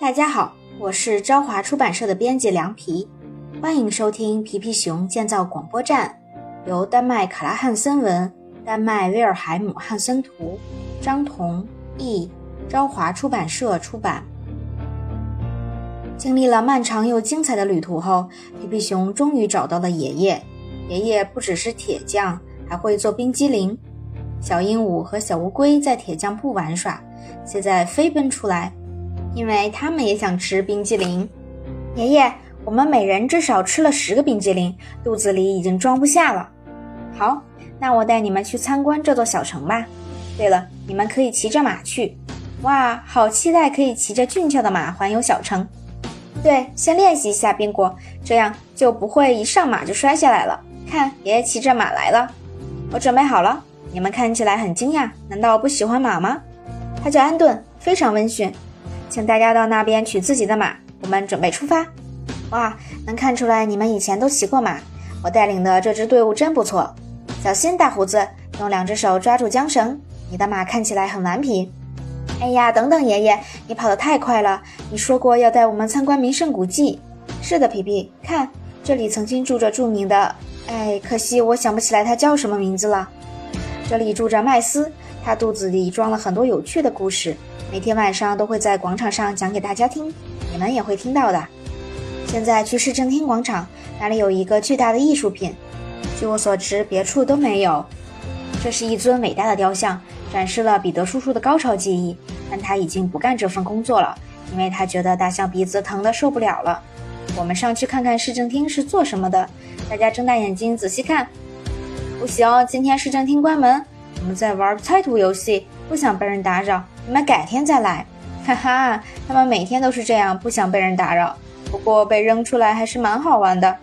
大家好，我是朝华出版社的编辑梁皮，欢迎收听皮皮熊建造广播站，由丹麦卡拉汉森文、丹麦威尔海姆汉森图、张彤译，朝华出版社出版。经历了漫长又精彩的旅途后，皮皮熊终于找到了爷爷。爷爷不只是铁匠，还会做冰激凌。小鹦鹉和小乌龟在铁匠铺玩耍，现在飞奔出来。因为他们也想吃冰激凌。爷爷，我们每人至少吃了十个冰激凌，肚子里已经装不下了。好，那我带你们去参观这座小城吧。对了，你们可以骑着马去。哇，好期待可以骑着俊俏的马环游小城。对，先练习一下冰果，这样就不会一上马就摔下来了。看，爷爷骑着马来了。我准备好了。你们看起来很惊讶，难道不喜欢马吗？它叫安顿，非常温驯。请大家到那边取自己的马，我们准备出发。哇，能看出来你们以前都骑过马。我带领的这支队伍真不错。小心，大胡子，用两只手抓住缰绳。你的马看起来很顽皮。哎呀，等等，爷爷，你跑得太快了。你说过要带我们参观名胜古迹。是的，皮皮，看，这里曾经住着著名的……哎，可惜我想不起来他叫什么名字了。这里住着麦斯，他肚子里装了很多有趣的故事。每天晚上都会在广场上讲给大家听，你们也会听到的。现在去市政厅广场，那里有一个巨大的艺术品，据我所知，别处都没有。这是一尊伟大的雕像，展示了彼得叔叔的高超技艺，但他已经不干这份工作了，因为他觉得大象鼻子疼得受不了了。我们上去看看市政厅是做什么的，大家睁大眼睛仔细看。不行，今天市政厅关门，我们在玩猜图游戏，不想被人打扰。你们改天再来，哈哈，他们每天都是这样，不想被人打扰。不过被扔出来还是蛮好玩的。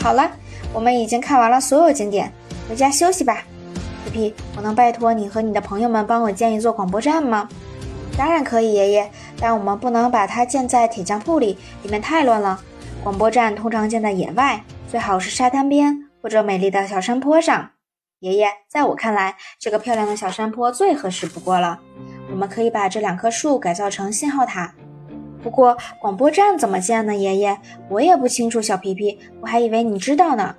好了，我们已经看完了所有景点，回家休息吧。皮皮，我能拜托你和你的朋友们帮我建一座广播站吗？当然可以，爷爷，但我们不能把它建在铁匠铺里，里面太乱了。广播站通常建在野外，最好是沙滩边或者美丽的小山坡上。爷爷，在我看来，这个漂亮的小山坡最合适不过了。我们可以把这两棵树改造成信号塔，不过广播站怎么建呢？爷爷，我也不清楚。小皮皮，我还以为你知道呢。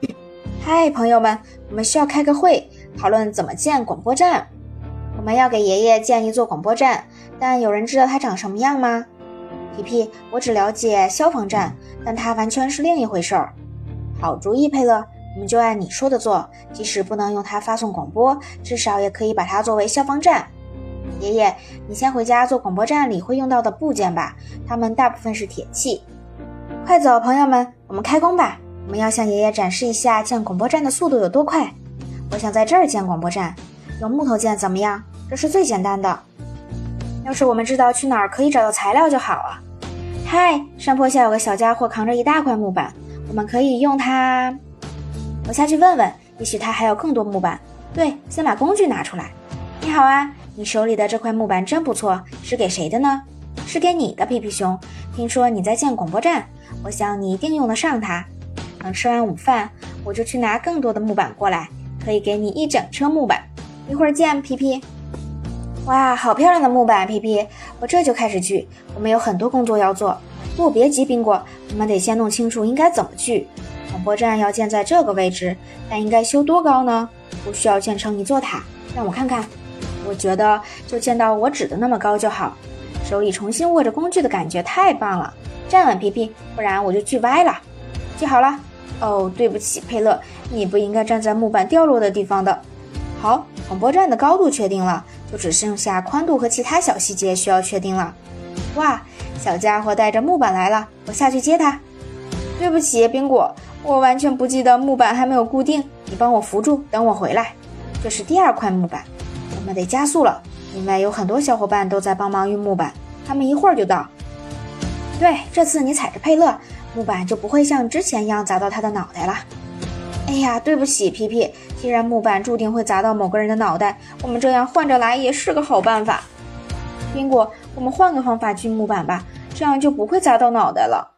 嗨，朋友们，我们需要开个会，讨论怎么建广播站。我们要给爷爷建一座广播站，但有人知道它长什么样吗？皮皮，我只了解消防站，但它完全是另一回事儿。好主意，佩勒，我们就按你说的做，即使不能用它发送广播，至少也可以把它作为消防站。爷爷，你先回家做广播站里会用到的部件吧，它们大部分是铁器。快走，朋友们，我们开工吧！我们要向爷爷展示一下建广播站的速度有多快。我想在这儿建广播站，用木头建怎么样？这是最简单的。要是我们知道去哪儿可以找到材料就好了。嗨，山坡下有个小家伙扛着一大块木板，我们可以用它。我下去问问，也许他还有更多木板。对，先把工具拿出来。你好啊。你手里的这块木板真不错，是给谁的呢？是给你的，皮皮熊。听说你在建广播站，我想你一定用得上它。等吃完午饭，我就去拿更多的木板过来，可以给你一整车木板。一会儿见，皮皮。哇，好漂亮的木板，皮皮。我这就开始锯，我们有很多工作要做。不，别急，宾果，我们得先弄清楚应该怎么锯。广播站要建在这个位置，但应该修多高呢？不需要建成一座塔，让我看看。我觉得就建到我指的那么高就好，手里重新握着工具的感觉太棒了。站稳，皮皮，不然我就锯歪了。记好了。哦，对不起，佩勒，你不应该站在木板掉落的地方的。好，广播站的高度确定了，就只剩下宽度和其他小细节需要确定了。哇，小家伙带着木板来了，我下去接他。对不起，宾果，我完全不记得木板还没有固定，你帮我扶住，等我回来。这是第二块木板。我们得加速了，因为有很多小伙伴都在帮忙运木板，他们一会儿就到。对，这次你踩着佩勒，木板就不会像之前一样砸到他的脑袋了。哎呀，对不起，皮皮，既然木板注定会砸到某个人的脑袋，我们这样换着来也是个好办法。苹果，我们换个方法锯木板吧，这样就不会砸到脑袋了。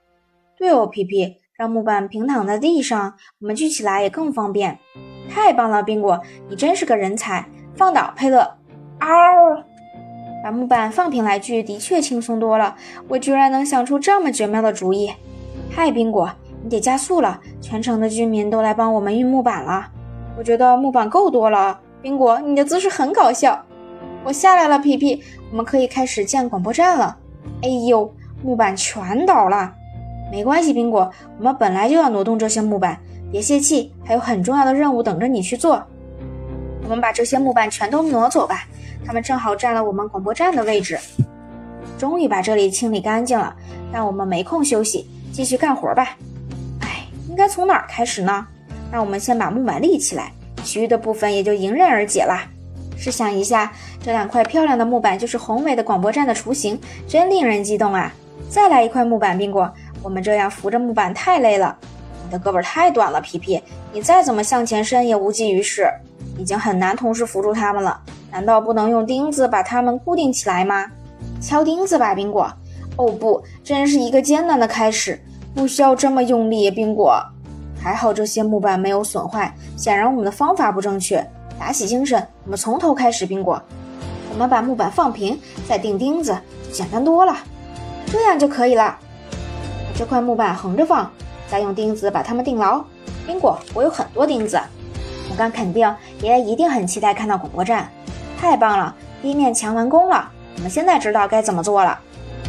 对哦，皮皮，让木板平躺在地上，我们锯起来也更方便。太棒了，宾果，你真是个人才。放倒佩勒，嗷！把木板放平来锯的确轻松多了。我居然能想出这么绝妙的主意！嗨，宾果，你得加速了，全城的居民都来帮我们运木板了。我觉得木板够多了。宾果，你的姿势很搞笑。我下来了，皮皮，我们可以开始建广播站了。哎呦，木板全倒了。没关系，宾果，我们本来就要挪动这些木板，别泄气，还有很重要的任务等着你去做。我们把这些木板全都挪走吧，它们正好占了我们广播站的位置。终于把这里清理干净了，但我们没空休息，继续干活吧。哎，应该从哪儿开始呢？让我们先把木板立起来，其余的部分也就迎刃而解了。试想一下，这两块漂亮的木板就是宏伟的广播站的雏形，真令人激动啊！再来一块木板，宾果，我们这样扶着木板太累了。你的胳膊太短了，皮皮，你再怎么向前伸也无济于事。已经很难同时扶住它们了，难道不能用钉子把它们固定起来吗？敲钉子吧，宾果。哦不，真是一个艰难的开始，不需要这么用力，宾果。还好这些木板没有损坏，显然我们的方法不正确。打起精神，我们从头开始，宾果。我们把木板放平，再钉钉子，简单多了。这样就可以了。这块木板横着放，再用钉子把它们钉牢。宾果，我有很多钉子。我敢肯定，爷爷一定很期待看到广播站。太棒了，第一面墙完工了，我们现在知道该怎么做了。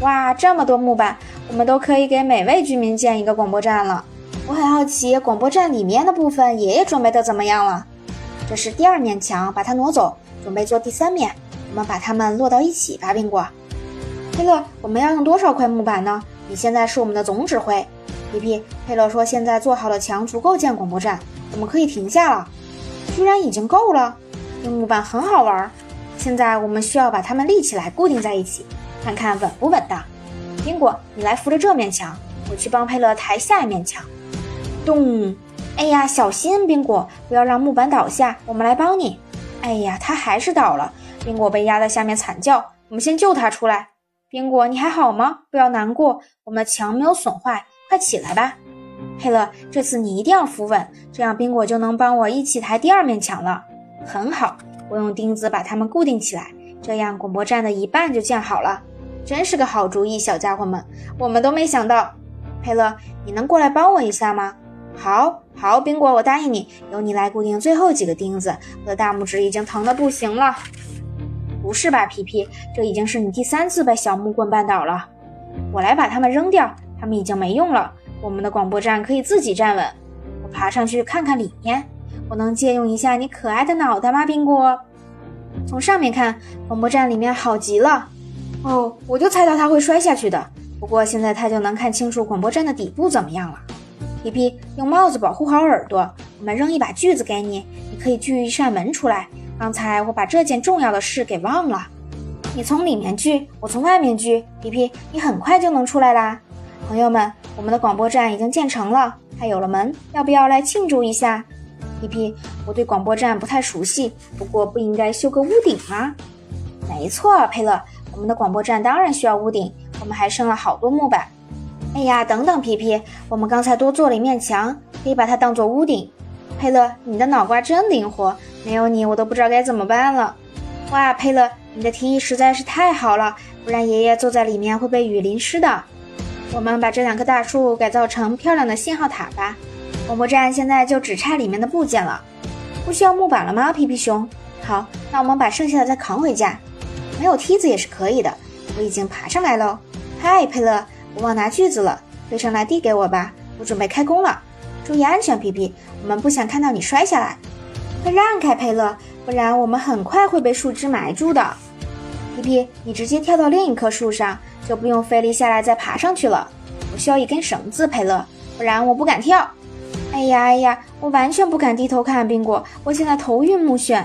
哇，这么多木板，我们都可以给每位居民建一个广播站了。我很好奇，广播站里面的部分，爷爷准备的怎么样了？这是第二面墙，把它挪走，准备做第三面。我们把它们摞到一起吧，宾果。佩勒，我们要用多少块木板呢？你现在是我们的总指挥。皮皮，佩勒说现在做好的墙足够建广播站，我们可以停下了。居然已经够了，用木板很好玩。现在我们需要把它们立起来，固定在一起，看看稳不稳当。宾果，你来扶着这面墙，我去帮佩勒抬下一面墙。咚！哎呀，小心，宾果，不要让木板倒下。我们来帮你。哎呀，他还是倒了。宾果被压在下面惨叫。我们先救他出来。宾果，你还好吗？不要难过，我们的墙没有损坏，快起来吧。佩勒，这次你一定要扶稳，这样宾果就能帮我一起抬第二面墙了。很好，我用钉子把它们固定起来，这样广播站的一半就建好了。真是个好主意，小家伙们，我们都没想到。佩勒，你能过来帮我一下吗？好，好，宾果，我答应你，由你来固定最后几个钉子。我的大拇指已经疼得不行了。不是吧，皮皮，这已经是你第三次被小木棍绊倒了。我来把它们扔掉，它们已经没用了。我们的广播站可以自己站稳。我爬上去看看里面。我能借用一下你可爱的脑袋吗，冰果？从上面看，广播站里面好极了。哦，我就猜到它会摔下去的。不过现在它就能看清楚广播站的底部怎么样了。皮皮，用帽子保护好耳朵。我们扔一把锯子给你，你可以锯一扇门出来。刚才我把这件重要的事给忘了。你从里面锯，我从外面锯。皮皮，你很快就能出来啦。朋友们，我们的广播站已经建成了，还有了门，要不要来庆祝一下？皮皮，我对广播站不太熟悉，不过不应该修个屋顶吗？没错，佩勒，我们的广播站当然需要屋顶，我们还剩了好多木板。哎呀，等等，皮皮，我们刚才多做了一面墙，可以把它当做屋顶。佩勒，你的脑瓜真灵活，没有你我都不知道该怎么办了。哇，佩勒，你的提议实在是太好了，不然爷爷坐在里面会被雨淋湿的。我们把这两棵大树改造成漂亮的信号塔吧。广播站现在就只差里面的部件了。不需要木板了吗，皮皮熊？好，那我们把剩下的再扛回家。没有梯子也是可以的。我已经爬上来喽。嗨，佩勒，我忘拿锯子了，飞上来递给我吧。我准备开工了。注意安全，皮皮。我们不想看到你摔下来。快让开，佩勒，不然我们很快会被树枝埋住的。皮皮，你直接跳到另一棵树上。就不用费力下来再爬上去了。我需要一根绳子，佩勒，不然我不敢跳。哎呀哎呀，我完全不敢低头看冰果，我现在头晕目眩。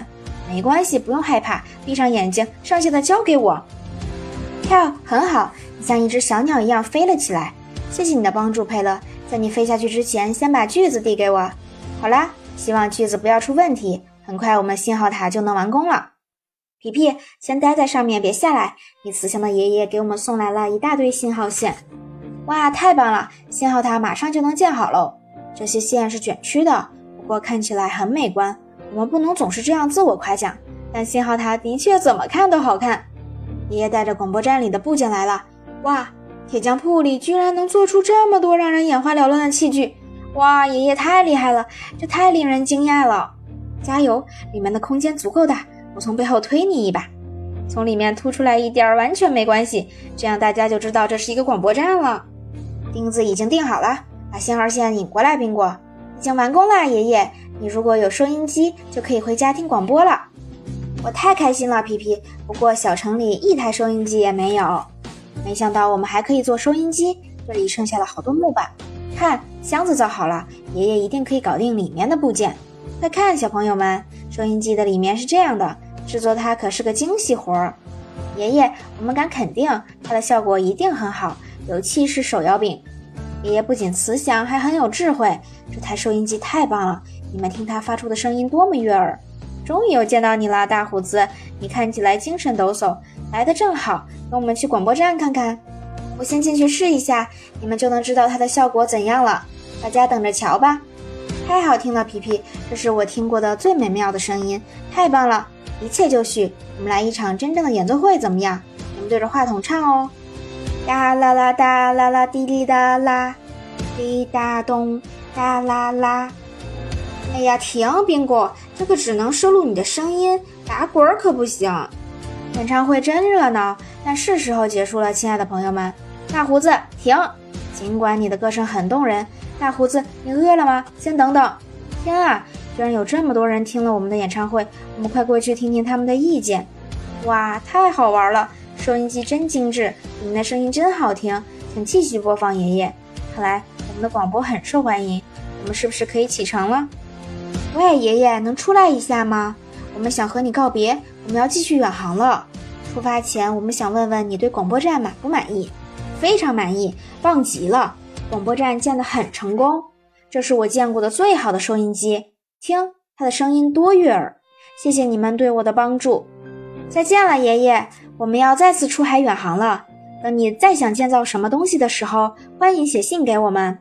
没关系，不用害怕，闭上眼睛，剩下的交给我。跳，很好，你像一只小鸟一样飞了起来。谢谢你的帮助，佩勒。在你飞下去之前，先把锯子递给我。好啦，希望锯子不要出问题。很快，我们信号塔就能完工了。皮皮，先待在上面，别下来。你慈祥的爷爷给我们送来了一大堆信号线，哇，太棒了！信号塔马上就能建好喽。这些线是卷曲的，不过看起来很美观。我们不能总是这样自我夸奖，但信号塔的确怎么看都好看。爷爷带着广播站里的部件来了。哇，铁匠铺里居然能做出这么多让人眼花缭乱的器具！哇，爷爷太厉害了，这太令人惊讶了！加油，里面的空间足够大，我从背后推你一把。从里面凸出来一点儿完全没关系，这样大家就知道这是一个广播站了。钉子已经钉好了，把信号线引过来。苹果已经完工了，爷爷，你如果有收音机，就可以回家听广播了。我太开心了，皮皮。不过小城里一台收音机也没有。没想到我们还可以做收音机。这里剩下了好多木板，看箱子造好了，爷爷一定可以搞定里面的部件。快看，小朋友们，收音机的里面是这样的，制作它可是个精细活儿。爷爷，我们敢肯定它的效果一定很好，有气势手摇柄。爷爷不仅慈祥，还很有智慧。这台收音机太棒了，你们听它发出的声音多么悦耳。终于又见到你了，大胡子！你看起来精神抖擞，来的正好，跟我们去广播站看看。我先进去试一下，你们就能知道它的效果怎样了。大家等着瞧吧！太好听了，皮皮，这是我听过的最美妙的声音，太棒了！一切就绪，我们来一场真正的演奏会怎么样？你们对着话筒唱哦。哒啦啦哒啦啦滴滴哒啦，滴答咚哒啦啦。哎呀，停，宾果，这个只能收录你的声音，打滚可不行。演唱会真热闹，但是时候结束了，亲爱的朋友们。大胡子，停！尽管你的歌声很动人，大胡子，你饿了吗？先等等。天啊，居然有这么多人听了我们的演唱会，我们快过去听听他们的意见。哇，太好玩了！收音机真精致，你们的声音真好听，请继续播放，爷爷。看来我们的广播很受欢迎，我们是不是可以启程了？喂，爷爷，能出来一下吗？我们想和你告别，我们要继续远航了。出发前，我们想问问你对广播站满不满意？非常满意，棒极了！广播站建得很成功，这是我见过的最好的收音机。听它的声音多悦耳。谢谢你们对我的帮助。再见了，爷爷，我们要再次出海远航了。等你再想建造什么东西的时候，欢迎写信给我们。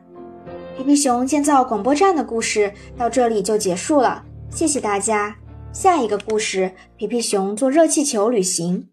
皮皮熊建造广播站的故事到这里就结束了，谢谢大家。下一个故事：皮皮熊坐热气球旅行。